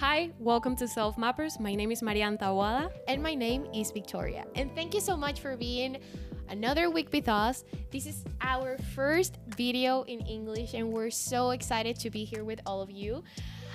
Hi, welcome to Self Mappers. My name is Marian Tawada. And my name is Victoria. And thank you so much for being another week with us. This is our first video in English, and we're so excited to be here with all of you.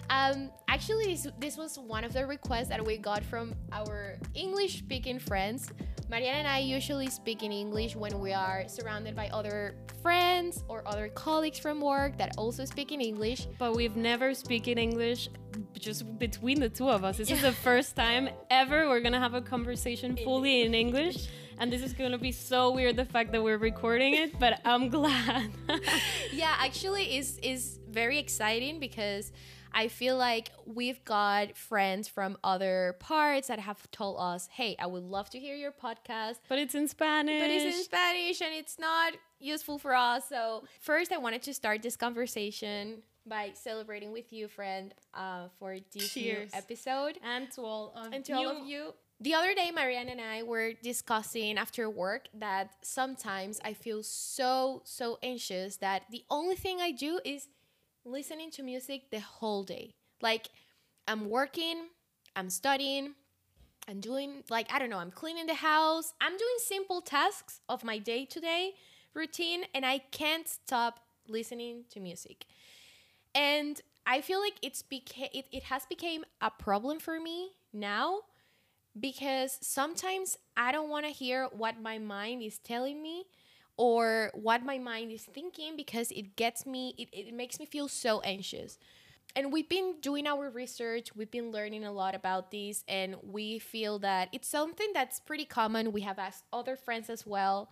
Um, actually, this, this was one of the requests that we got from our English speaking friends. Mariana and I usually speak in English when we are surrounded by other friends or other colleagues from work that also speak in English. But we've never spoken English just between the two of us. This is the first time ever we're gonna have a conversation fully in English. And this is gonna be so weird the fact that we're recording it, but I'm glad. yeah, actually is is very exciting because I feel like we've got friends from other parts that have told us, hey, I would love to hear your podcast. But it's in Spanish. But it's in Spanish and it's not useful for us. So, first, I wanted to start this conversation by celebrating with you, friend, uh, for this Cheers. new episode. And to all of and to you. all of you. The other day, Marianne and I were discussing after work that sometimes I feel so, so anxious that the only thing I do is listening to music the whole day. Like I'm working, I'm studying, I'm doing like I don't know, I'm cleaning the house, I'm doing simple tasks of my day to day routine and I can't stop listening to music. And I feel like it's beca- it, it has become a problem for me now because sometimes I don't want to hear what my mind is telling me or what my mind is thinking because it gets me it, it makes me feel so anxious. And we've been doing our research we've been learning a lot about this and we feel that it's something that's pretty common. We have asked other friends as well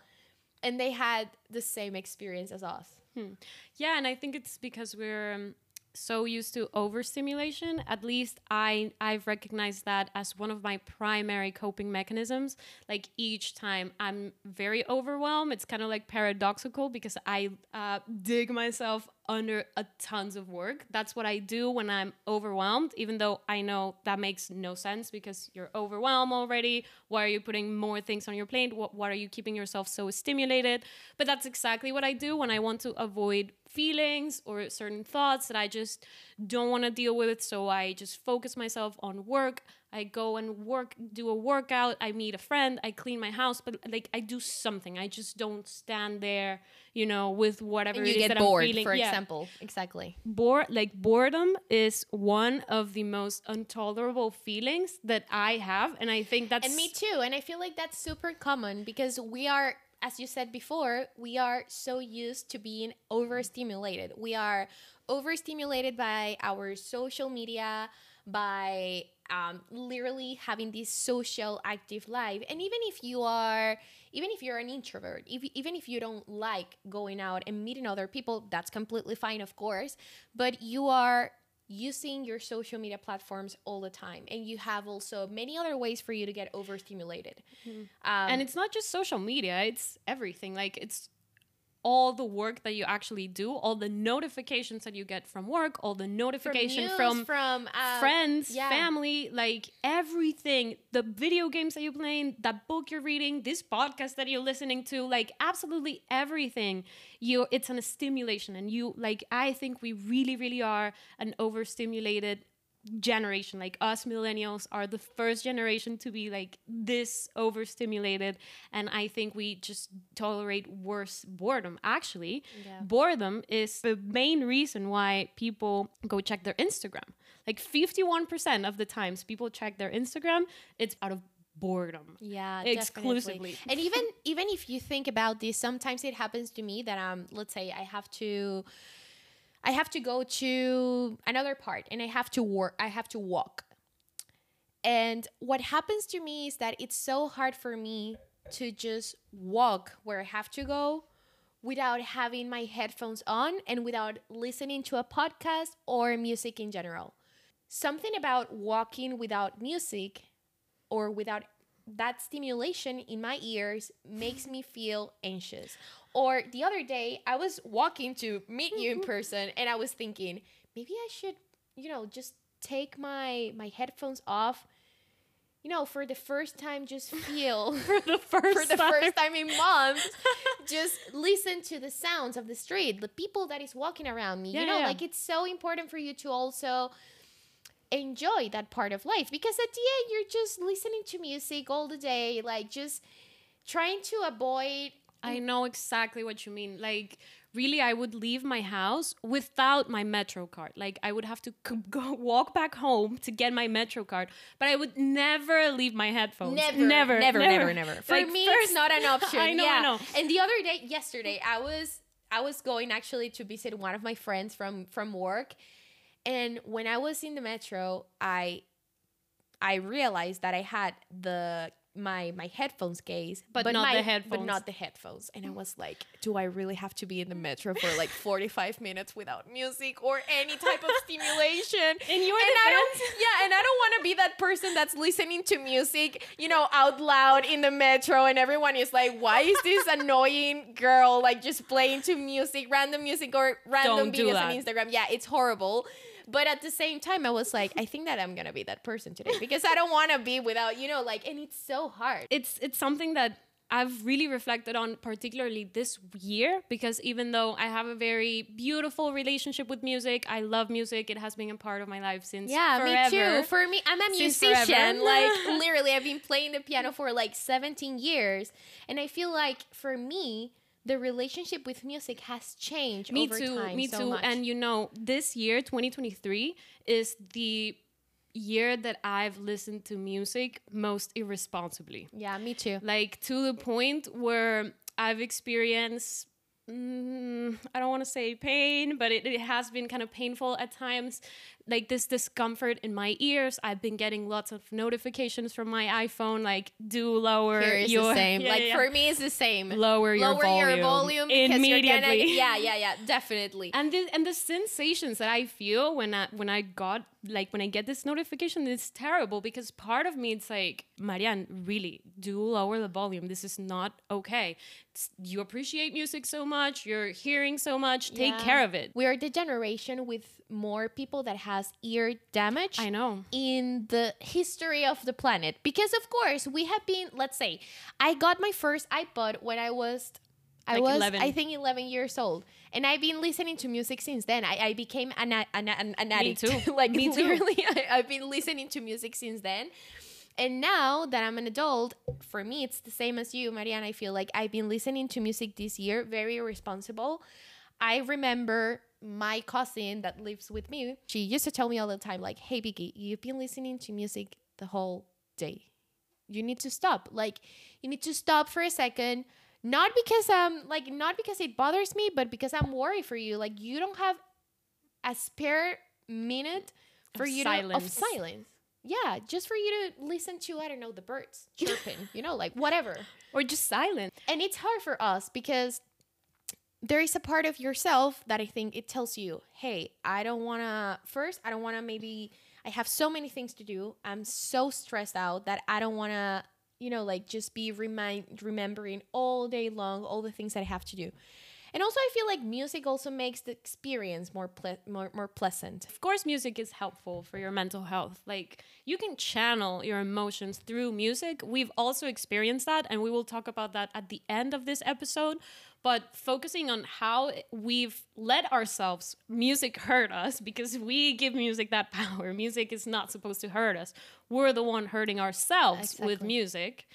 and they had the same experience as us. Hmm. yeah and i think it's because we're um, so used to overstimulation at least i i've recognized that as one of my primary coping mechanisms. Like each time i'm very overwhelmed it's kind of like paradoxical because i uh, dig myself under a tons of work that's what i do when i'm overwhelmed even though i know that makes no sense because you're overwhelmed already why are you putting more things on your plate what, what are you keeping yourself so stimulated but that's exactly what i do when i want to avoid feelings or certain thoughts that I just don't want to deal with. So I just focus myself on work. I go and work, do a workout. I meet a friend. I clean my house, but like I do something. I just don't stand there, you know, with whatever and you it is get that bored, I'm feeling. For yeah. example, exactly. Bored, like boredom is one of the most intolerable feelings that I have, and I think that's and me too. And I feel like that's super common because we are as you said before, we are so used to being overstimulated. We are overstimulated by our social media, by um, literally having this social active life. And even if you are, even if you're an introvert, if, even if you don't like going out and meeting other people, that's completely fine, of course. But you are using your social media platforms all the time and you have also many other ways for you to get overstimulated mm-hmm. um, and it's not just social media it's everything like it's all the work that you actually do, all the notifications that you get from work, all the notification from, news, from, from uh, friends, yeah. family, like everything, the video games that you're playing, that book you're reading, this podcast that you're listening to, like absolutely everything. You it's an stimulation and you like I think we really really are an overstimulated generation like us millennials are the first generation to be like this overstimulated and i think we just tolerate worse boredom actually yeah. boredom is the main reason why people go check their instagram like 51% of the times people check their instagram it's out of boredom yeah exclusively definitely. and even even if you think about this sometimes it happens to me that um let's say i have to I have to go to another part and I have to work, I have to walk. And what happens to me is that it's so hard for me to just walk where I have to go without having my headphones on and without listening to a podcast or music in general. Something about walking without music or without that stimulation in my ears makes me feel anxious. Or the other day, I was walking to meet you in person and I was thinking, maybe I should, you know, just take my my headphones off. You know, for the first time, just feel for the first for the time. first time in months, just listen to the sounds of the street, the people that is walking around me. Yeah, you know, yeah. like it's so important for you to also enjoy that part of life because at the end you're just listening to music all the day like just trying to avoid I know exactly what you mean. Like, really, I would leave my house without my Metro card. Like, I would have to c- go walk back home to get my Metro card, but I would never leave my headphones. Never, never, never, never, never. For Like, me, first- it's not an option. I know, yeah. I know. And the other day, yesterday, I was I was going actually to visit one of my friends from from work, and when I was in the metro, I I realized that I had the my my headphones case, But not my, the but headphones. not the headphones. And I was like, do I really have to be in the metro for like forty five minutes without music or any type of stimulation? In your and I don't, yeah, and I don't want to be that person that's listening to music, you know, out loud in the metro, and everyone is like, "Why is this annoying girl like just playing to music, random music or random Don't videos on. Instagram?" Yeah, it's horrible. But at the same time, I was like, I think that I'm gonna be that person today because I don't want to be without, you know, like, and it's so hard. it's it's something that I've really reflected on particularly this year because even though I have a very beautiful relationship with music, I love music. It has been a part of my life since Yeah, forever. me too. For me, I'm a Since musician. forever. Like literally, I've been playing the piano for like 17 years, and I feel like for me, the relationship with music has changed. me over too time me so too much. and you know this year 2023 is the year that i've listened to music most irresponsibly yeah, me too. like to the point where i've experienced mm, i don't want to say pain but it, it has been kind of painful at times like this discomfort in my ears i've been getting lots of notifications from my iphone like do lower your the same. Yeah, like yeah. for me, it's the same. lower your Lower volume, your volume because immediately you're gonna. Yeah, yeah, yeah, definitely. and the and the sensations that I feel when I when I got like when I get this notification, it's terrible because part of me it's like Marianne, really do lower the volume. This is not okay. It's- you appreciate music so much, you're hearing so much. Take Yeah. care of it. We are the generation with more people that has ear damage. I know. in the history of the planet because of course we have been let's say i got my first ipod when i was i Like was 11. i think 11 years old and i've been listening to music since then i, I became an, an, an, an addict too. like Me too. literally I, i've been listening to music since then and now that i'm an adult for me it's the same as you marianne i feel like i've been listening to music this year very responsible I remember my cousin that lives with me. She used to tell me all the time, like, "Hey, Vicky, you've been listening to music the whole day. You need to stop. Like, you need to stop for a second. Not because um, like, not because it bothers me, but because I'm worried for you. Like, you don't have a spare minute for Of you to of silence. silence. Yeah, just for you to listen to, I don't know, the birds chirping. you know, like whatever." Or just silent. and it's hard for us because there is a part of yourself that I think it tells you, hey, I don't want to, first, I don't want to maybe, I have so many things to do. I'm so stressed out that I don't want to, you know, like just be remind, remembering all day long all the things that I have to do. And also, I feel like music also makes the experience more ple- more, more pleasant. Of course, music is helpful for your mental health. Like, you can channel your emotions through music. We've also experienced that, and we will talk about that at the end of this episode. But focusing on how we've let ourselves, music hurt us because we give music that power. Music is not supposed to hurt us. We're the one hurting ourselves with music.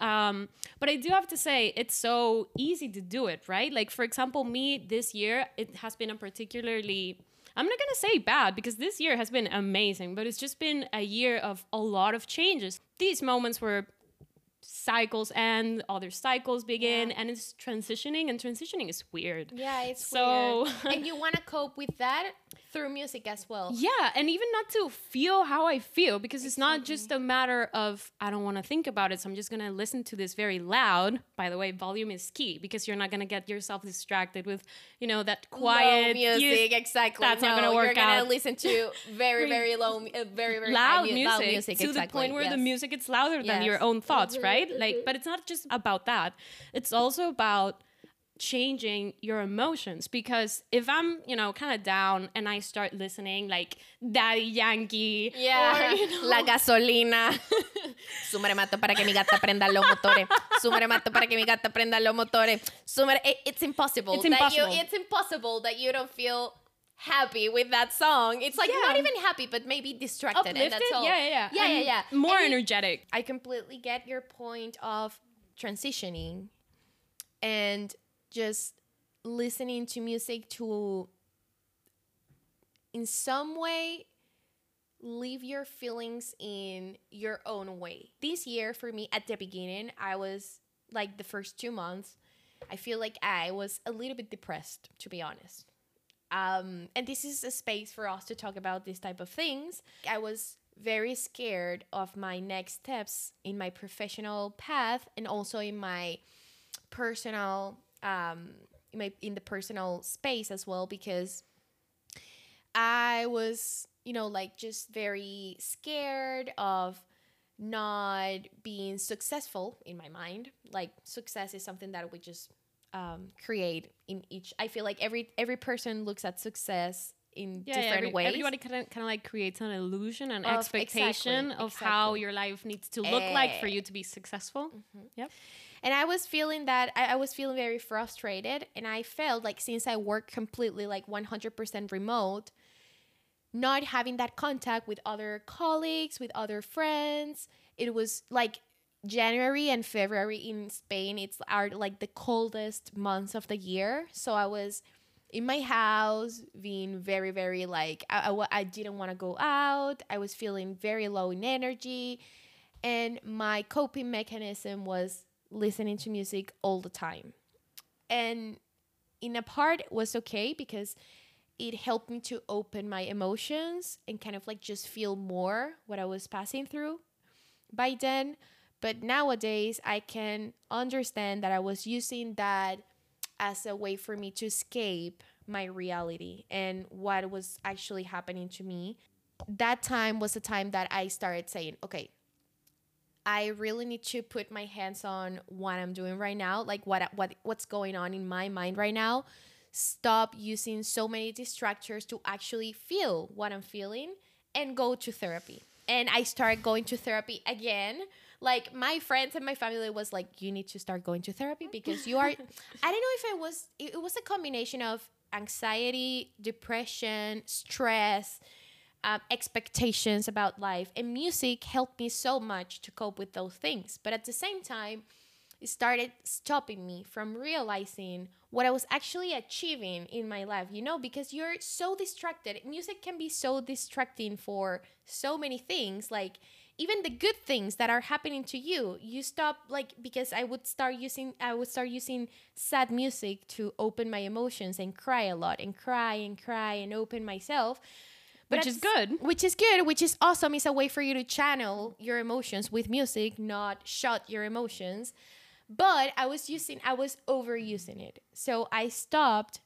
Um, but I do have to say, it's so easy to do it, right? Like, for example, me this year, it has been a particularly, I'm not gonna say bad because this year has been amazing, but it's just been a year of a lot of changes. These moments where cycles end, other cycles begin, and it's transitioning, and transitioning is weird. Yeah, it's So- weird. and you want to cope with that through music as well. Yeah, and even not to feel how I feel because it's not just a matter of I don't want to think about it, so I'm just gonna listen to this very loud. By the way, volume is key because you're not gonna get yourself distracted with you know that quiet low music, exactly. that's not No, gonna work You're gonna out. listen to very, very low, uh, very, very loud, music, loud music to the point where the music gets louder than Yes. your own thoughts, right? Like, but it's not just about that. It's also about changing your emotions because if I'm, you know, kind of down and I start listening like Daddy Yankee Yeah, or you know, la gasolina. Súmare mato para que mi gata prenda los motores. Súmare mato para que mi gata prenda los motores. Súmare, it- it's impossible. It's That impossible. you, it's impossible that you don't feel happy with that song. It's like not even happy, but maybe distracted. And that's all. Yeah, yeah, yeah. Yeah, yeah, yeah. More And energetic. I completely get your point of transitioning and just listening to music to, in some way, leave your feelings in your own way. This year, for me, at the beginning, I was like the first two months, I feel like I was a little bit depressed, to be honest. Um, and this is a space for us to talk about these type of things. I was very scared of my next steps in my professional path and also in my personal um, in my in the personal space as well because I was you know like just very scared of not being successful in my mind like success is something that we just um, create in each i feel like every every person looks at success in Yeah, different every- ways Everybody kind of kind of like creates an illusion and Of- expectation exactly, of how your life needs to look like for you to be successful. Yep. And I was feeling that I, I was feeling very frustrated. And I felt like since I work completely like 100% remote, not having that contact with other colleagues, with other friends, it was like January and February in Spain, it's are like the coldest months of the year. So I was in my house being very, very like, I, I, I didn't want to go out. I was feeling very low in energy. And my coping mechanism was listening to music all the time. And in a part it was okay because it helped me to open my emotions and kind of like just feel more what I was passing through by then. But nowadays I can understand that I was using that as a way for me to escape my reality and what was actually happening to me. That time was the time that I started saying, okay, I really need to put my hands on what I'm doing right now, like what what what's going on in my mind right now. Stop using so many distractors to actually feel what I'm feeling and go to therapy. And I started going to therapy again. Like my friends and my family was like, "You need to start going to therapy because you are." I don't know if it was it it was a combination of anxiety, depression, stress, um, expectations about life. And music helped me so much to cope with those things. But at the same time, it started stopping me from realizing what I was actually achieving in my life, you know, because you're so distracted. Music can be so distracting for so many things, like even the good things that are happening to you. You stop like because I would start using I would start using sad music to open my emotions and cry a lot and cry and cry and open myself. But Which is good. which is good which is awesome. It's a way for you to channel your emotions with music not shut your emotions. But i was using i was overusing it. So i stopped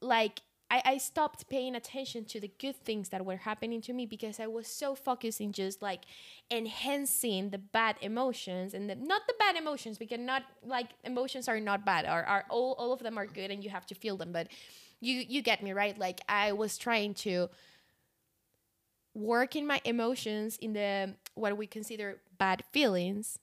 like I, I stopped paying attention to the good things that were happening to me because I was so focused in just like enhancing the bad emotions and the, not the bad emotions because not like emotions are not bad. Are, are all, all of them are good and you have to feel them but you you get me right like I was trying to work in my emotions in the what we consider bad feelings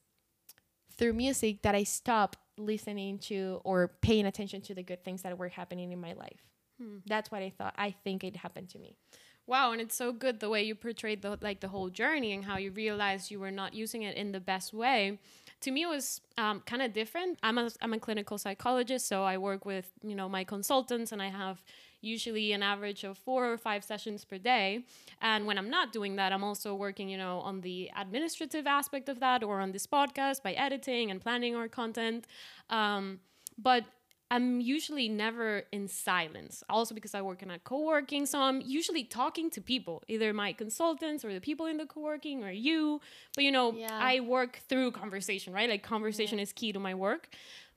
through music that I stopped listening to or paying attention to the good things that were happening in my life. Hmm. That's what I thought. I think it happened to me. Wow, and it's so good the way you portrayed the like the whole journey and how you realized you were not using it in the best way. To me, it was um, kind of different. I'm a I'm a clinical psychologist, so I work with you know my consultants, and I have usually an average of four or five sessions per day. And when I'm not doing that, I'm also working you know on the administrative aspect of that, or on this podcast by editing and planning our content. Um, but I'm usually never in silence. Also because I work in a co-working, so I'm usually talking to people, either my consultants or the people in the co-working or you. But you know, Yeah. I work through conversation, right? Like conversation is key to my work.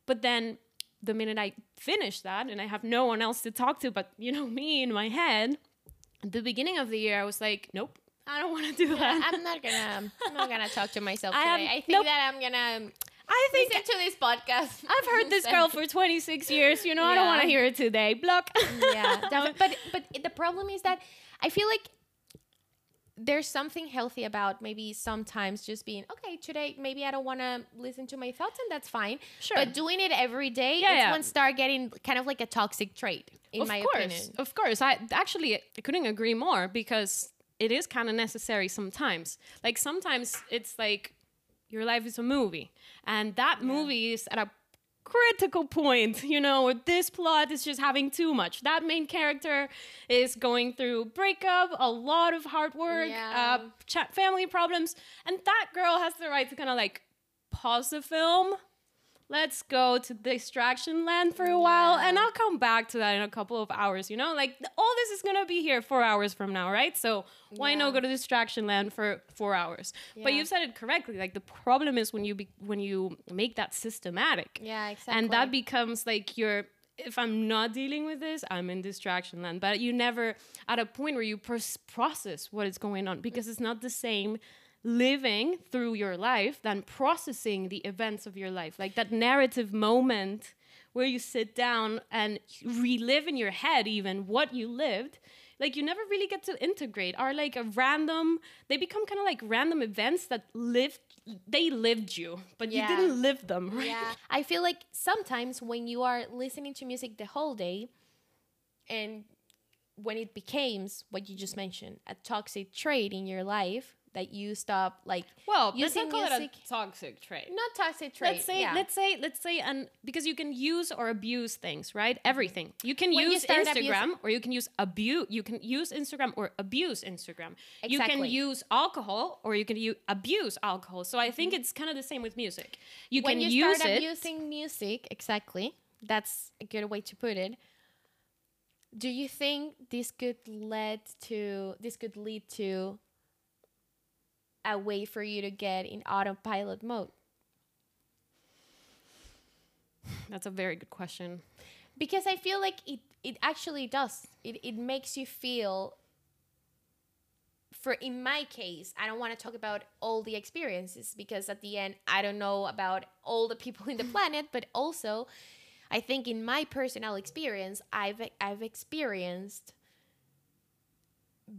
But then the minute I finish that and I have no one else to talk to but you know me in my head, at the beginning of the year I was like, nope, I don't want to do that. I'm not gonna I'm not gonna talk to myself I today. am- I think nope. that I'm gonna I think listen to this podcast. I've heard this girl for 26 years. You know, I don't want to hear it today. Block. yeah, but but the problem is that I feel like there's something healthy about maybe sometimes just being okay today maybe i don't want to listen to my thoughts and that's fine Sure. but doing it every day Yeah, it's yeah. when start getting kind of like a toxic trait in of my course, opinion. Of course. I actually I couldn't agree more because it is kind of necessary sometimes. Like sometimes it's like your life is a movie and that movie is at a critical point, you know, this plot is just having too much. That main character is going through breakup, a lot of hard work, Yeah. uh, family problems, and that girl has the right to kind of like pause the film. Let's go to distraction land for a while, and I'll come back to that in a couple of hours. You know, like all this is gonna be here four hours from now, right? So why Yeah. not go to distraction land for four hours? But Yeah. you said it correctly. Like the problem is when you be- when you make that systematic, Yeah, exactly. and that becomes like your if i'm not dealing with this i'm in distraction land but you never at a point where you process what is going on because it's not the same living through your life than processing the events of your life. Like that narrative moment where you sit down and relive in your head even what you lived like you never really get to integrate. Are like a random they become kind of like random events that lived they lived you but Yeah. you didn't live them right? Yeah. I feel like sometimes when you are listening to music the whole day and when it becomes what you just mentioned a toxic trait in your life that you stop like Well, let's not call music it a toxic trait. not toxic trait Let's say, yeah. let's say, let's say, and because you can use or abuse things, right? Everything. You can When use start Instagram, or you can use abuse. You can use Instagram or abuse Instagram. exactly. You can use alcohol, or you can u- abuse alcohol. So I think it's kind of the same with music. You Mm-hmm. when can you use start it. abusing music exactly that's a good way to put it do you think this could lead to this could lead to a way for you to get in autopilot mode That's a very good question. because i feel like it it actually does it, it makes you feel for in my case i don't want to talk about all the experiences because at the end i don't know about all the people in the planet but also i think in my personal experience i've i've experienced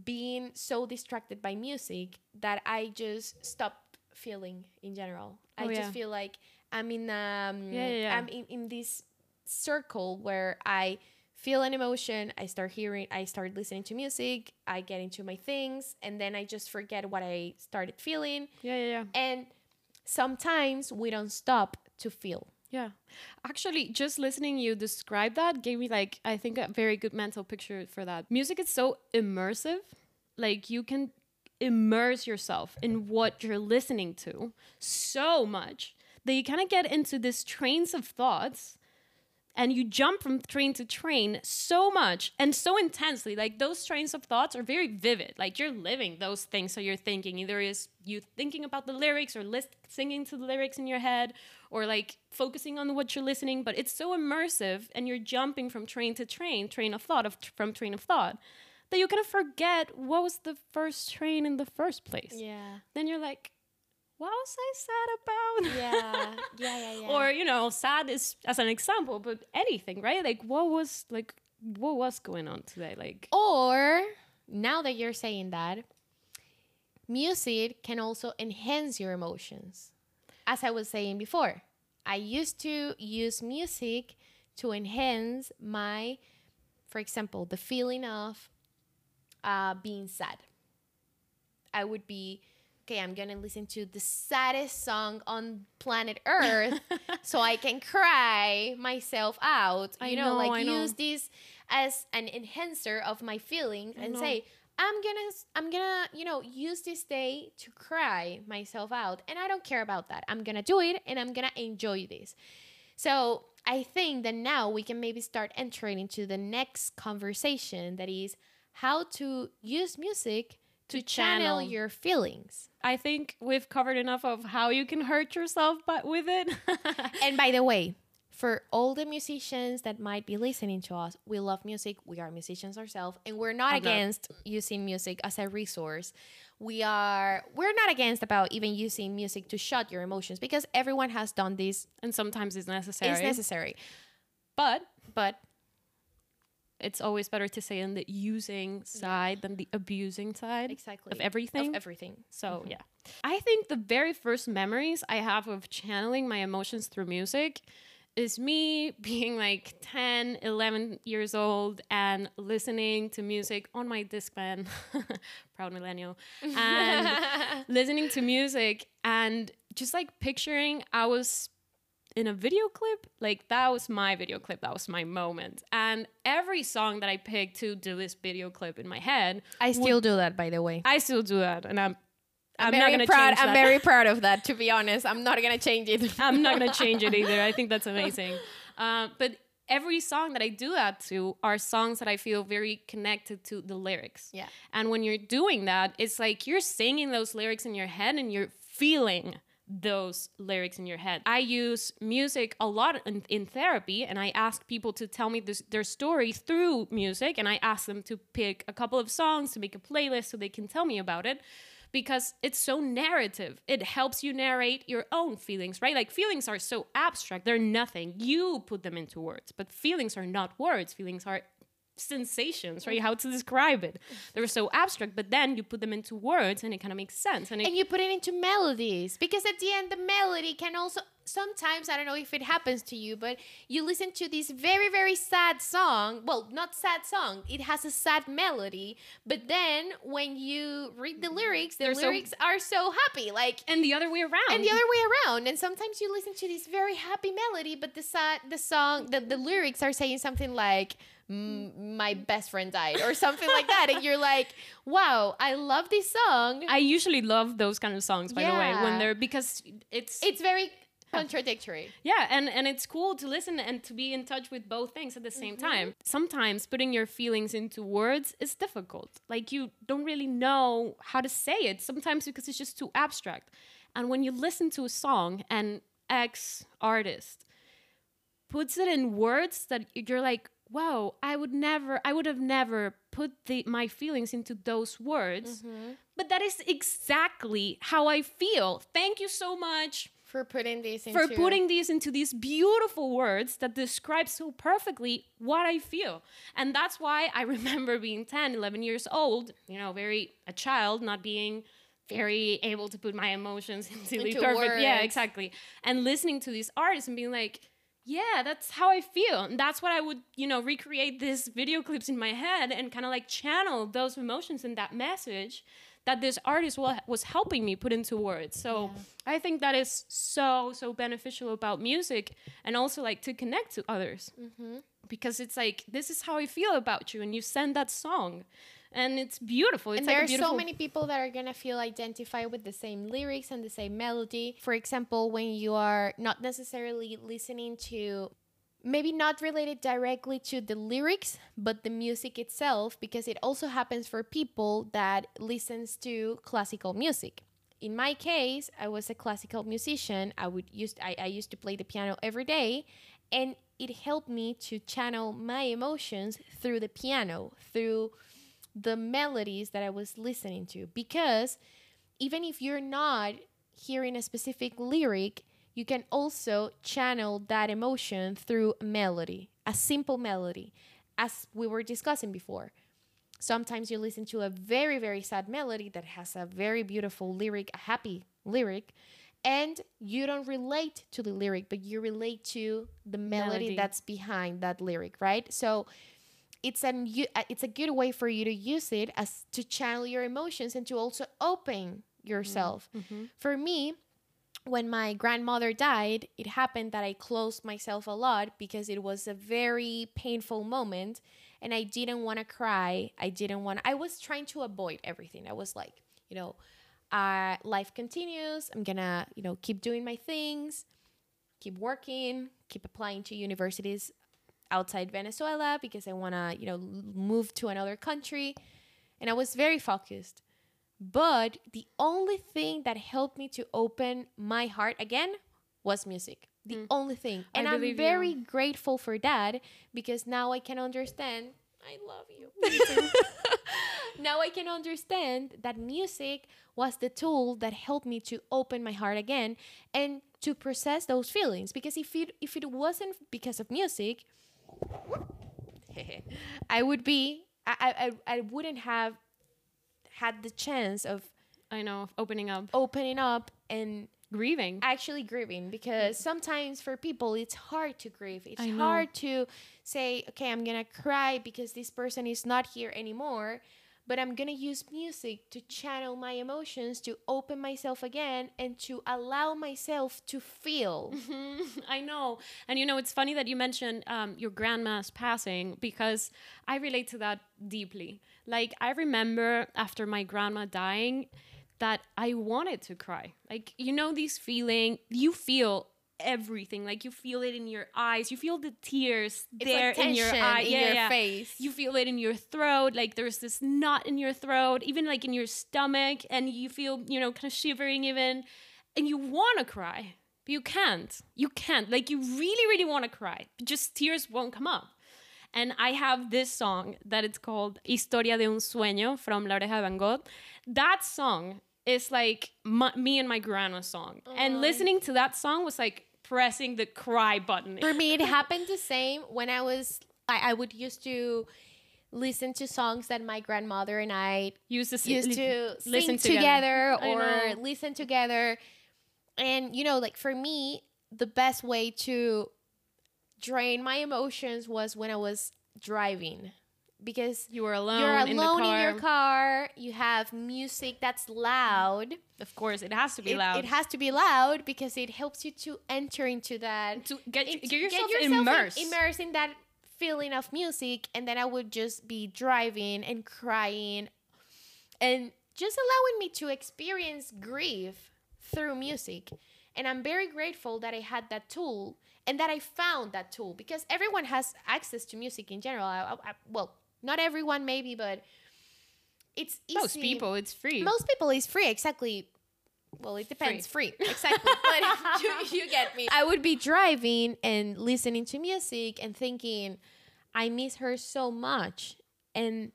being so distracted by music that i just stop feeling in general i Oh, just yeah. feel like i'm in um yeah, yeah. i'm in, in this circle where i feel an emotion i start hearing i start listening to music i get into my things and then i just forget what i started feeling Yeah, yeah, yeah. and sometimes we don't stop to feel Yeah. Actually, just listening you describe that gave me like I think a very good mental picture for that. Music is so immersive. Like you can immerse yourself in what you're listening to so much that you kind of get into these trains of thoughts and you jump from train to train so much and so intensely like those trains of thoughts are very vivid. Like you're living those things. So you're thinking either is you thinking about the lyrics or list singing to the lyrics in your head or like focusing on what you're listening. But it's so immersive and you're jumping from train to train train of thought of from train of thought that you kind of forget what was the first train in the first place. Yeah. Then you're like what was i sad about? Yeah. Yeah yeah yeah. Or you know sad is as an example but anything right? Like what was like what was going on today? Like Or now that you're saying that, music can also enhance your emotions. As I was saying before, I used to use music to enhance my, for example, the feeling of uh, being sad. I would be, okay, I'm gonna listen to the saddest song on planet Earth so I can cry myself out. I You know, know, like I know. use this as an enhancer of my feelings and know. say, I'm gonna, I'm gonna, you know, use this day to cry myself out, and I don't care about that. I'm gonna do it, and I'm gonna enjoy this. So I think that now we can maybe start entering into the next conversation that is how to use music to, channel. channel. your feelings. i think we've covered enough of how you can hurt yourself but with it And by the way, for all the musicians that might be listening to us, we love music. We are musicians ourselves, and we're not I'm not. against using music as a resource. We are we're not against about even using music to shut your emotions because everyone has done this. and sometimes it's necessary It's necessary. but But it's always better to say on the using side than the abusing side exactly. Of everything. Of everything. So mm-hmm. yeah, I think the very first memories I have of channeling my emotions through music is me being like 10, 11 years old and listening to music on my Discman, proud millennial, and listening to music and just like picturing I was in a video clip. Like that was my video clip. That was my moment. And every song that I picked to do this video clip in my head, I still do that, by the way. I still do that, and I'm. I'm, I'm not very proud. I'm very proud of that. To be honest, I'm not gonna change it. I'm not gonna change it either. I think that's amazing. Uh, but every song that I do that to are songs that I feel very connected to the lyrics. Yeah. And when you're doing that, it's like you're singing those lyrics in your head and you're feeling those lyrics in your head. I use music a lot in, in therapy and I ask people to tell me this, their story through music and I ask them to pick a couple of songs to make a playlist so they can tell me about it because it's so narrative. It helps you narrate your own feelings, right? Like feelings are so abstract, they're nothing. You put them into words, but feelings are not words. Feelings are sensations, right? How to describe it. They're so abstract, but then you put them into words and it kind of makes sense. And, it, and you put it into melodies because at the end the melody can also sometimes i don't know if it happens to you but you listen to this very very sad song well not sad song it has a sad melody but then when you read the lyrics the They're so- lyrics are so happy like and the other way around. and the other way around and sometimes you listen to this very happy melody but the sad the song the, the lyrics are saying something like "Mm, my best friend died or something like that and you're like wow i love this song I usually love those kind of songs, by the way, when they're because it's it's very contradictory yeah, and and it's cool to listen and to be in touch with both things at the same Mm-hmm. time. Sometimes putting your feelings into words is difficult. Like you don't really know how to say it. Sometimes because it's just too abstract. And when you listen to a song and X artist puts it in words that you're like, wow, I would never, I would have never put the, my feelings into those words. Mm-hmm. But that is exactly how I feel. Thank you so much for putting this into for putting these into these beautiful words that describe so perfectly what I feel. And that's why I remember being 10, 11 years old, you know, very a child, not being very able to put my emotions into, the Into perfect. Yeah, exactly. And listening to these artists and being like, yeah, that's how I feel. And that's what I would, you know, recreate these video clips in my head and kind of like channel those emotions and that message that this artist was helping me put into words. So I think that is so, so beneficial about music and also like to connect to others. Mm-hmm. Because it's like, this is how I feel about you. And you send that song. And it's beautiful. It's and like there are beautiful so many people that are gonna feel identified with the same lyrics and the same melody. For example, when you are not necessarily listening to maybe not related directly to the lyrics but the music itself because it also happens for people that listens to classical music in my case i was a classical musician i would use I, I used to play the piano every day and it helped me to channel my emotions through the piano through the melodies that i was listening to because even if you're not hearing a specific lyric you can also channel that emotion through a melody, a simple melody, as we were discussing before. Sometimes you listen to a very, very sad melody that has a very beautiful lyric, a happy lyric, and you don't relate to the lyric, but you relate to the melody, Melody. that's behind that lyric, right? So it's an uh, it's a good way for you to use it as to channel your emotions and to also open yourself. For me, when my grandmother died, it happened that I closed myself a lot because it was a very painful moment and I didn't want to cry. I didn't want I was trying to avoid everything. I was like, you know, uh, life continues. I'm going to, you know, keep doing my things, keep working, keep applying to universities outside Venezuela because I want to, you know, move to another country. And I was very focused. But the only thing that helped me to open my heart again was music. The only thing. And I'm very you. grateful for that because now I can understand. I love you. now I can understand that music was the tool that helped me to open my heart again and to process those feelings. Because if it if it wasn't because of music, I would be I, I I- wouldn't have had the chance of I know, opening up. opening up and grieving. actually grieving because sometimes for people it's hard to grieve. It's hard to say, okay, I'm gonna cry because this person is not here anymore, but I'm gonna use music to channel my emotions, to open myself again, and to allow myself to feel. I know. And you know, it's funny that you mentioned um, your grandma's passing because I relate to that deeply. Like, I remember after my grandma dying that I wanted to cry. Like, you know, these feeling, you feel everything. Like, you feel it in your eyes, you feel the tears It's there like in your eye. in yeah, your yeah. face. You feel it in your throat, like there's this knot in your throat, even like in your stomach, and you feel, you know, kind of shivering even, and you want to cry, but you can't. You can't. Like you really, really want to cry, but just tears won't come up. And I have this song that it's called Historia de un Sueño from La Oreja de Van Gogh. That song is like my, me and my grandma's song. And uh-huh. listening to that song was like pressing the cry button. For me, it happened the same when I was. I, I would used to listen to songs that my grandmother and I Used to, s- used to listen sing together, I or listen together. And you know, like for me, the best way to drain my emotions was when I was driving because You were alone. you're in, alone in, car. your car, you have music that's loud. Of course, it has to be It, loud. it has to be loud because it helps you to enter into that to get, into- get yourself, in- immersed. immersed in that feeling of music and then i would just be driving and crying and just allowing me to experience grief through music and i'm very grateful that i had that tool and that i found that tool because everyone has access to music in general I- I- well not everyone maybe but it's easy. Most people, it's free. most people is free exactly. Well it depends. Free, exactly. But you, you get me. I would be driving and listening to music and thinking i miss her so much. And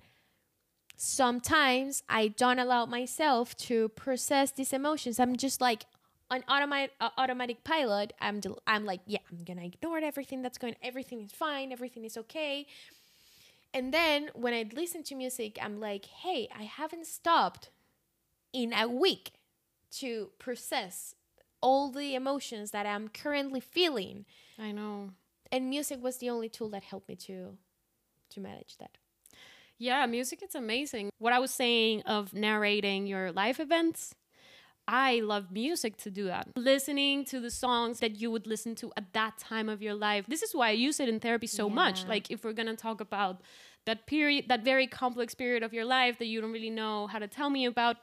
sometimes i don't allow myself to process these emotions. I'm just like on automatic uh, automatic pilot. I'm del- i'm like yeah i'm gonna ignore everything that's going everything is fine everything is okay and then when i listen to music i'm like hey i haven't stopped in a week to process all the emotions that I'm currently feeling. I know. And music was the only tool that helped me to to manage that. Yeah, music it's amazing. What I was saying of narrating your life events, I love music to do that. Listening to the songs that you would listen to at that time of your life. This is why I use it in therapy so much. Like if we're going to talk about that period, that very complex period of your life that you don't really know how to tell me about,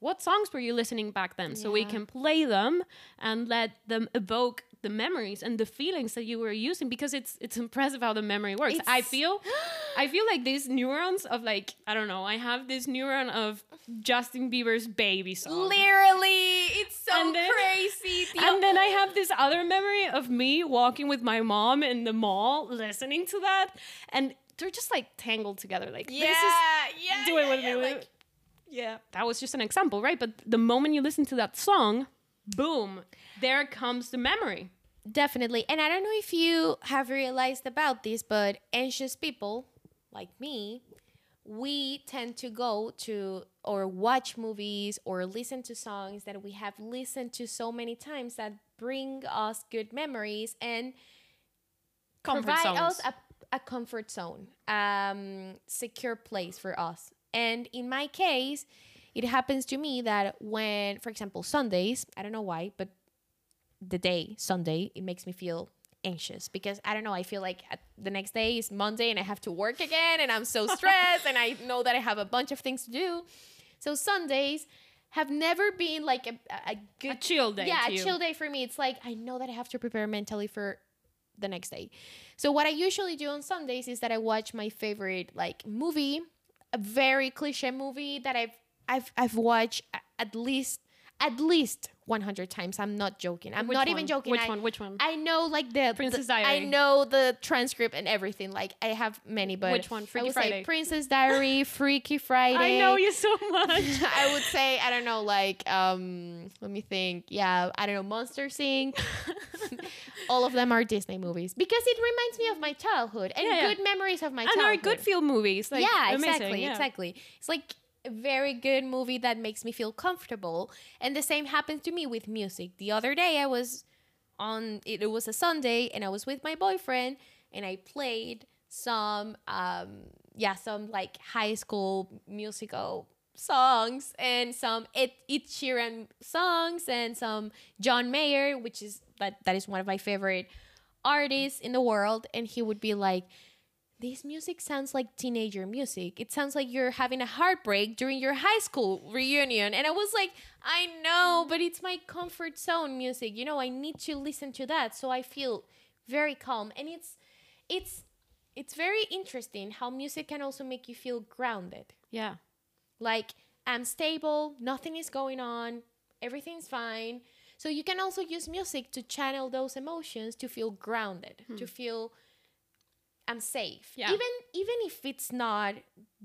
what songs were you listening back then so we can play them and let them evoke the memories and the feelings that you were using because it's it's impressive how the memory works i feel i feel like these neurons of like i don't know i have this neuron of justin bieber's baby song Literally, it's so And then- crazy. And then I have this other memory of me walking with my mom in the mall, listening to that, and they're just like tangled together. Like yeah, this is yeah, do it yeah, with yeah, me. like- yeah, that was just an example, right? But the moment you listen to that song, boom, there comes the memory. Definitely. And I don't know if you have realized about this, but anxious people like me, we tend to go to or watch movies or listen to songs that we have listened to so many times that bring us good memories and Comfort provide zones. us a, a comfort zone, um, secure place for us. And in my case, it happens to me that when, for example, Sundays, I don't know why, but the day Sunday, it makes me feel anxious because I don't know. I feel like uh, the next day is Monday and I have to work again, and I'm so stressed, and I know that I have a bunch of things to do. So Sundays have never been like a, a A good chill day. yeah, a you. chill day for me. It's like I know that I have to prepare mentally for the next day. So what I usually do on Sundays is that I watch my favorite like movie, a very cliche movie that I've I've I've watched at least at least 100 times. I'm not joking. I'm Which not one? even joking. Which I, one? Which one? I know like the Princess the- I know the transcript and everything. Like I have many, but Which one? I Freaky would Friday. say Princess Diary, Freaky Friday. I know you so much. I would say I don't know, like um, let me think. Yeah, I don't know, Monster Inc. All of them are Disney movies because it reminds me of my childhood and Yeah, yeah. good memories of my and childhood. are good feel movies. Like, yeah, amazing, exactly, yeah. exactly. It's like very good movie that makes me feel comfortable. And the same happens to me with music. The other day I was on it, was a Sunday and I was with my boyfriend and I played some um yeah, some like high school musical songs and some Ed, Ed Sheeran songs and some John Mayer, which is that that is one of my favorite artists in the world and he would be like this music sounds like teenager music. It sounds like you're having a heartbreak during your high school reunion. And I was like, I know, but it's my comfort zone music. You know, I need to listen to that so I feel very calm. And it's it's it's very interesting how music can also make you feel grounded. Yeah. Like I'm stable, nothing is going on, everything's fine. So you can also use music to channel those emotions to feel grounded, to hmm. feel I'm safe. Yeah. Even even if it's not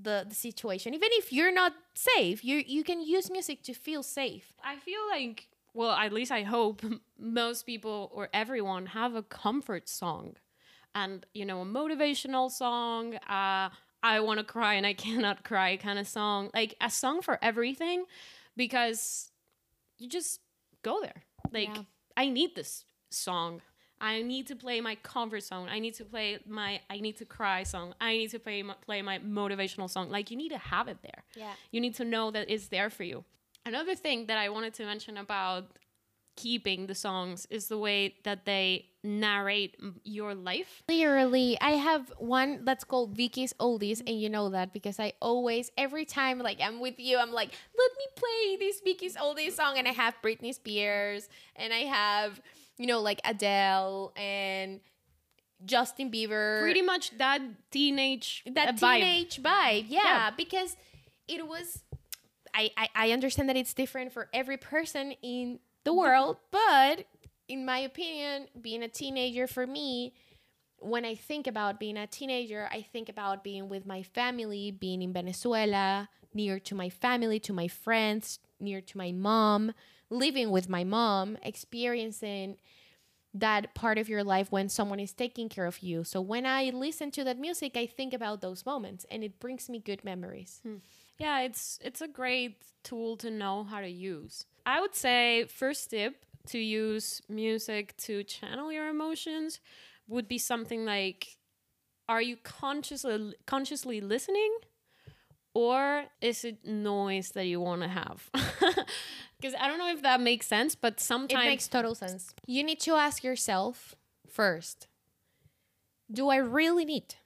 the the situation, even if you're not safe, you you can use music to feel safe. I feel like, well, at least I hope most people or everyone have a comfort song and, you know, a motivational song, uh, I want to cry and I cannot cry kind of song, like a song for everything because you just go there. Like, Yeah. I need this song. I need to play my comfort song. I need to play my I need to cry song. I need to play my, play my motivational song. Like you need to have it there. Yeah. You need to know that it's there for you. Another thing that I wanted to mention about keeping the songs is the way that they narrate your life. Literally, I have one that's called Vicky's Oldies, and you know that because I always, every time like I'm with you, I'm like, let me play this Vicky's Oldies song, and I have Britney Spears, and I have, you know, like Adele and Justin Bieber, Pretty much that teenage that vibe. teenage vibe, yeah, Yeah. because it was. I, I I understand that it's different for every person in the world, but in my opinion, being a teenager for me, when I think about being a teenager, I think about being with my family, being in Venezuela, near to my family, to my friends, near to my mom, living with my mom, experiencing that part of your life when someone is taking care of you. So when I listen to that music, I think about those moments and it brings me good memories. Hmm. Yeah, it's it's a great tool to know how to use. I would say first tip to use music to channel your emotions would be something like are you consciously consciously listening or is it noise that you want to have? Because I don't know if that makes sense, but sometimes. It makes total sense. You need to ask yourself first Do I really need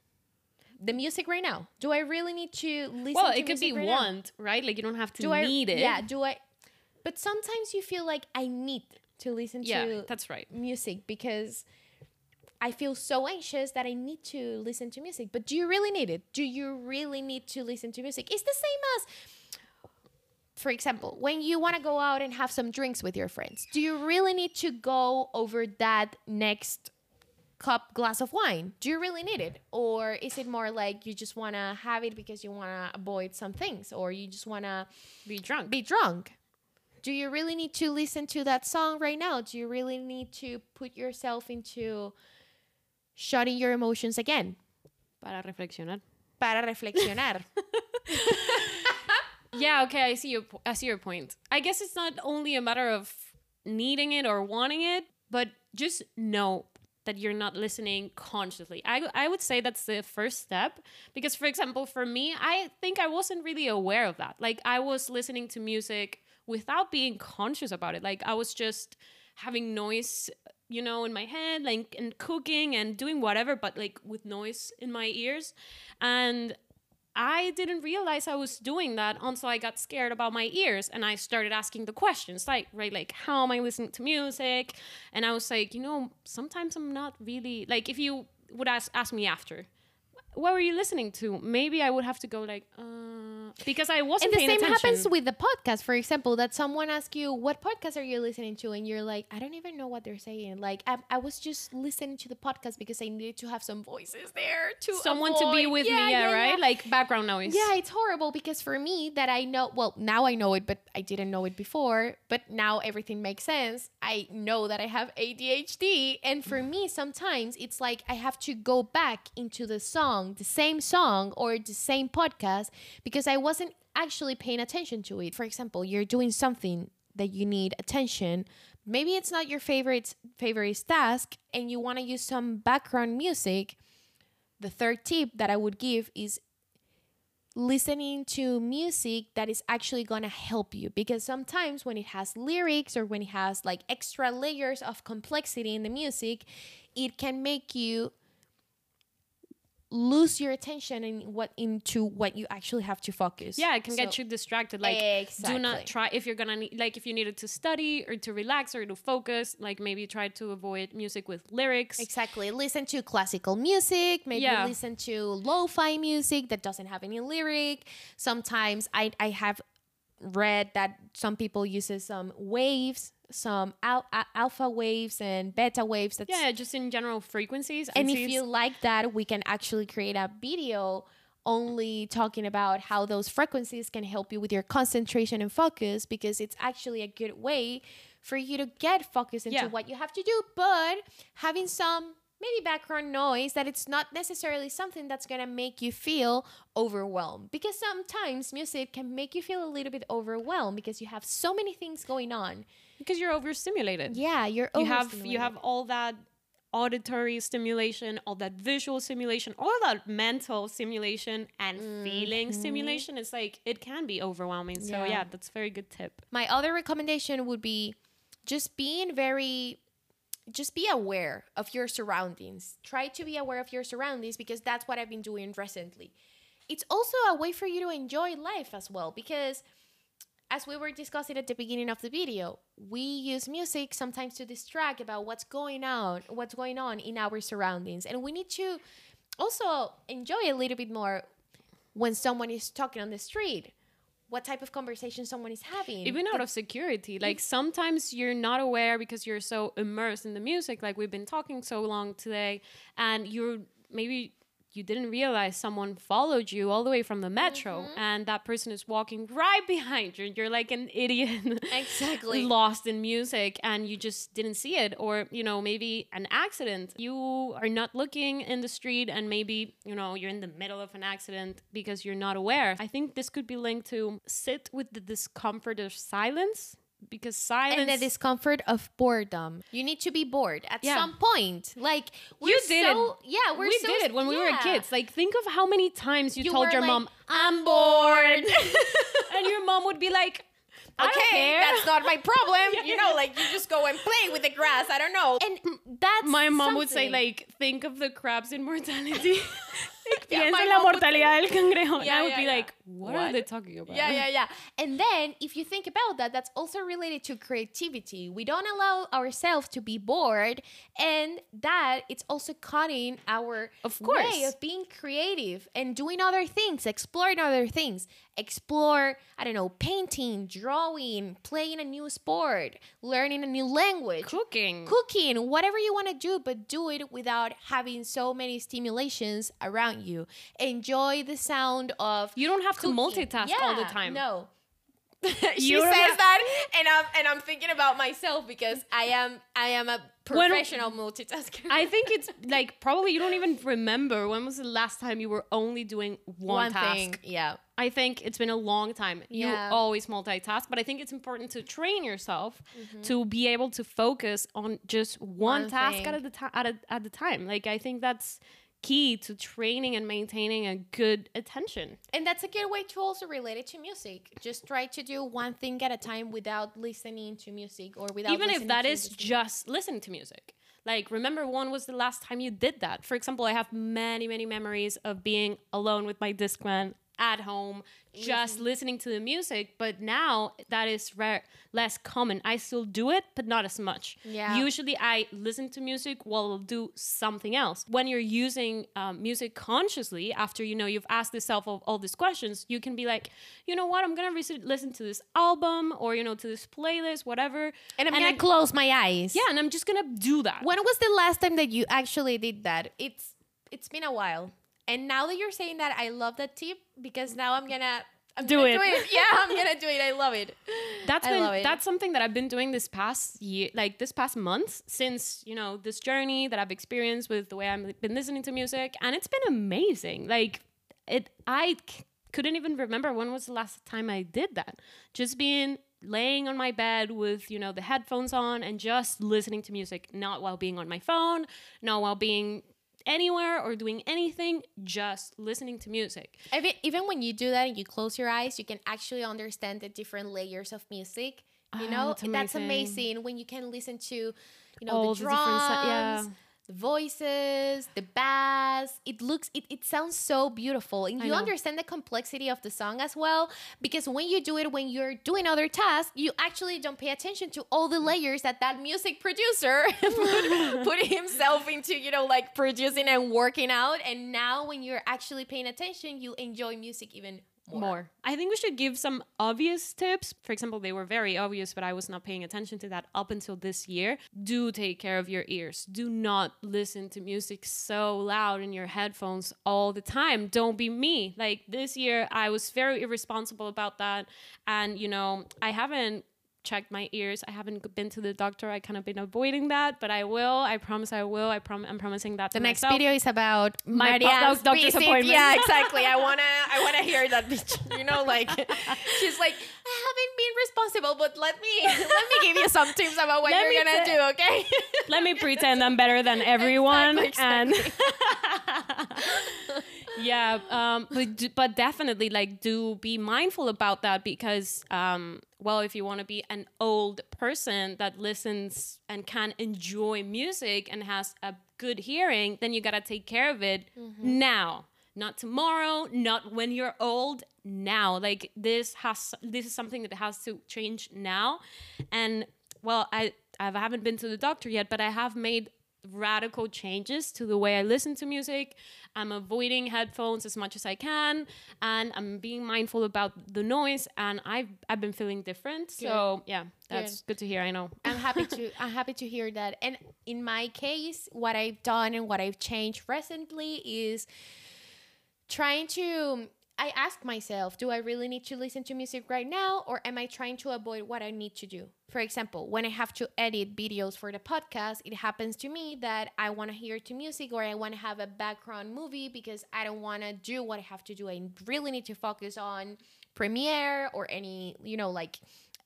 the music right now? Do I really need to listen well, to it could be right now? want, right? Like you don't have to Do I need it. Yeah, do I But sometimes you feel like I need to listen yeah, to that's right. music because I feel so anxious that I need to listen to music. But do you really need it? Do you really need to listen to music? It's the same as, for example, when you want to go out and have some drinks with your friends. Do you really need to go over that next cup glass of wine? Do you really need it? Or is it more like you just want to have it because you want to avoid some things or you just want to Be drunk. be drunk. Do you really need to listen to that song right now? Do you really need to put yourself into shutting your emotions again? Para reflexionar. Para reflexionar. Yeah, okay, I see your I see your point. I guess it's not only a matter of needing it or wanting it, but just know that you're not listening consciously. I I would say that's the first step because for example, for me, I think I wasn't really aware of that. Like I was listening to music without being conscious about it. Like I was just having noise you know in my head like and cooking and doing whatever but like with noise in my ears. And I didn't realize I was doing that until I got scared about my ears and I started asking the questions like right like how am I listening to music? And I was like you know sometimes I'm not really like if you would ask ask me after what were you listening to? Maybe I would have to go like uh because I wasn't and the same attention. happens with the podcast, for example, that someone asks you, What podcast are you listening to? And you're like, I don't even know what they're saying. Like, I, I was just listening to the podcast because I needed to have some voices there to someone to be avoid- with me yeah, right? like background noise. Yeah, it's horrible because for me that I know well, now I know it, but I didn't know it before, but now everything makes sense. I know that I have ADHD and for me sometimes it's like I have to go back into the song, the same song or the same podcast because I wasn't actually paying attention to it. For example, you're doing something that you need attention. Maybe it's not your favorite favorite task and you want to use some background music. The third tip that I would give is listening to music that is actually going to help you because sometimes when it has lyrics or when it has like extra layers of complexity in the music, it can make you lose your attention and what into what you actually have to focus. Yeah, it can So- get you distracted. Like, do not try if you're gonna need, like if you needed to study or to relax or to focus. Like maybe try to avoid music with lyrics. Exactly. Listen to classical music, maybe Yeah. listen to lo-fi music that doesn't have any lyric. Sometimes I I have read that some people uses some waves, some al- alpha waves and beta waves that's Yeah, just in general frequencies. and see if you like that, we can actually create a video only talking about how those frequencies can help you with your concentration and focus because it's actually a good way for you to get focused into Yeah. what you have to do, but having some maybe background noise that it's not necessarily something that's going to make you feel overwhelmed because sometimes music can make you feel a little bit overwhelmed because you have so many things going on. Because you're overstimulated. Yeah, you're you have you have all that auditory stimulation, all that visual stimulation, all that mental stimulation and feeling stimulation. It's like it can be overwhelming. So Mm-hmm. Yeah. yeah, that's a very good tip. my other recommendation would be just being very just be aware of your surroundings try to be aware of your surroundings because that's what i've been doing recently it's also a way for you to enjoy life as well because as we were discussing at the beginning of the video we use music sometimes to distract about what's going on what's going on in our surroundings. And we need to also enjoy a little bit more when someone is talking on the street what type of conversation someone is having. Even out of security, like sometimes you're not aware because you're so immersed in the music, like we've been talking so long today, and you're maybe you didn't realize someone followed you all the way from the metro, Mm-hmm. and that person is walking right behind you. And You're like an idiot. Exactly. lost in music and you just didn't see it or you know maybe an accident you are not looking in the street and maybe you know you're in the middle of an accident because you're not aware i think this could be linked to sit with the discomfort of silence because silence and the discomfort of boredom. You need to be bored at Yeah. some point. Like you did so, it. Yeah, we're we so, did it when we were kids. Like, think of how many times you, You told your like, mom, "I'm bored." and your mom would be like, okay, that's not my problem. Yeah, you know, like you just go and play with the grass. I don't know. And that's My mom would say, like, think of the crab's immortality. like, piensa en la mortalidad del cangrejo. and Yeah, I would yeah, be yeah. like, what, are they talking about? Yeah, yeah, yeah. And then if you think about that, that's also related to creativity. We don't allow ourselves to be bored, and that it's also cutting our Of course. way of being creative and doing other things, exploring other things. Explore, I don't know, painting, drawing, playing a new sport, learning a new language. Cooking. Cooking, whatever you want to do, but do it without having so many stimulations around you. Enjoy the sound of You don't have to cooking. multitask all the time. No. she You says that and I'm and I'm thinking about myself because I am I am a When- professional multitasker. I think it's like probably you don't even remember when was the last time you were only doing one, task. Yeah. I think it's been a long time. You always multitask, but I think it's important to train yourself to be able to focus on just one, Mm-hmm. One task thing. at a time at a, at a time. Like I think that's key to training and maintaining a good attention. And that's a good way to also relate it to music. Just try to do one thing at a time without listening to music or without Even if that is the- just listening to music. Like remember when was the last time you did that? For example, I have many many memories of being alone with my Discman at home just listening to the music, but now that is rare, less common. I still do it, but not as much. Yeah. Usually I listen to music while I'll do something else. When you're using um, music consciously, after you know you've asked yourself all, all these questions, you can be like, you know what, I'm gonna res- listen to this album or you know to this playlist, whatever, and I'm and gonna I- close my eyes. yeah, and I'm just gonna do that. When was the last time that you actually did that? It's it's been a while. And now that you're saying that, I love that tip because now I'm gonna I'm Do it. do it. Yeah, I'm gonna do it. I love it. That's I been it. that's something that I've been doing this past year, like this past month, since you know this journey that I've experienced with the way I've been listening to music, and it's been amazing. Like it, I c- couldn't even remember when was the last time I did that. Just being laying on my bed with, you know, the headphones on and just listening to music, not while being on my phone, not while being anywhere or doing anything, just listening to music. Even, even when you do that and you close your eyes, you can actually understand the different layers of music. You Ah, know, that's that's amazing. amazing when you can listen to, you know, All the the different drums, si- yeah. The voices, the bass. It looks, it, it sounds so beautiful, and you understand the complexity of the song as well. Because when you do it, when you're doing other tasks, you actually don't pay attention to all the mm. layers that that music producer put, put himself into. You know, like producing and working out. And now, when you're actually paying attention, you enjoy music even more. more. I think we should give some obvious tips. For example, they were very obvious, but I was not paying attention to that up until this year. Do take care of your ears. Do not listen to music so loud in your headphones all the time. Don't be me. Like this year, I was very irresponsible about that. And, you know, I haven't checked my ears. I haven't been to the doctor. I kind of been avoiding that, but I will. I promise I will. I prom- I'm promising that The next myself. video is about My Maria's doc- doctor's visit. appointment. Yeah, exactly. I wanna, I wanna hear that. bitch. You know, like she's like, I haven't been responsible, but let me, let me give you some tips about what Let you're gonna do. Okay. Let me pretend I'm better than everyone Exactly, and yeah um but, but definitely like do be mindful about that because um well if you want to be an old person that listens and can enjoy music and has a good hearing then you got to take care of it now. Not tomorrow not when you're old now. Like this has this is something that has to change now. And well i i haven't been to the doctor yet but i have made radical changes to the way I listen to music. I'm avoiding headphones as much as I can and I'm being mindful about the noise and I've I've been feeling different. So yeah, that's good. to hear. I know. I'm happy to I'm happy to hear that. And in my case, what I've done and what I've changed recently is trying to I ask myself, do I really need to listen to music right now or am I trying to avoid what I need to do? For example, when I have to edit videos for the podcast, it happens to me that I want to hear to music or I want to have a background movie because I don't want to do what I have to do. I really need to focus on Premiere or any, you know, like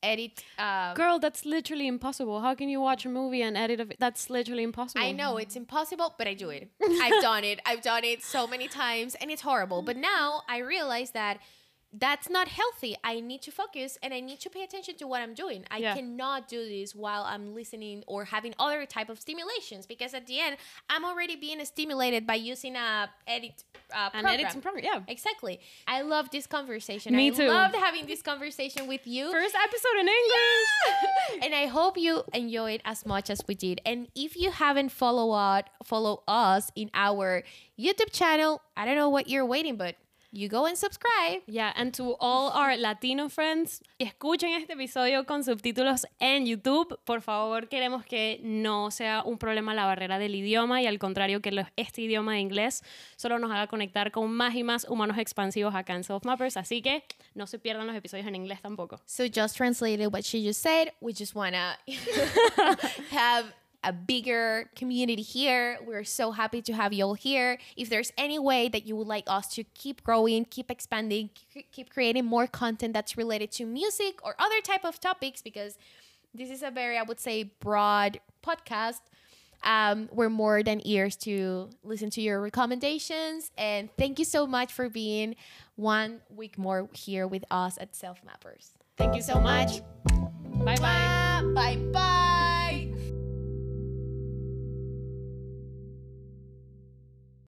edit uh, Girl, that's literally impossible. How can you watch a movie and edit a vi- that's literally impossible. I know it's impossible, but I do it. I've done it. I've done it so many times and it's horrible. But now I realize that that's not healthy. I need to focus and I need to pay attention to what I'm doing. I Yeah. cannot do this while I'm listening or having other type of stimulations because at the end I'm already being stimulated by using a edit uh, and program. edit some program. Yeah. Exactly. I love this conversation. Me I too. loved having this conversation with you. First episode in English. Yeah! and I hope you enjoyed as much as we did. And if you haven't followed follow us in our YouTube channel, I don't know what you're waiting, but you go and subscribe. Yeah, and to all our Latino friends, escuchen este episodio con subtítulos en YouTube. Por favor, queremos que no sea un problema la barrera del idioma y al contrario que este idioma de inglés solo nos haga conectar con más y más humanos expansivos acá en Mappers. Así que no se pierdan los episodios en inglés tampoco. So just translated what she just said. We just wanna have a bigger community here. We're so happy to have you all here. If there's any way that you would like us to keep growing, keep expanding, keep creating more content that's related to music or other type of topics, because this is a very, I would say, broad podcast. Um, we're more than ears to listen to your recommendations. And thank you so much for being one week more here with us at Self Mappers. Thank you so much. Bye bye. Bye bye.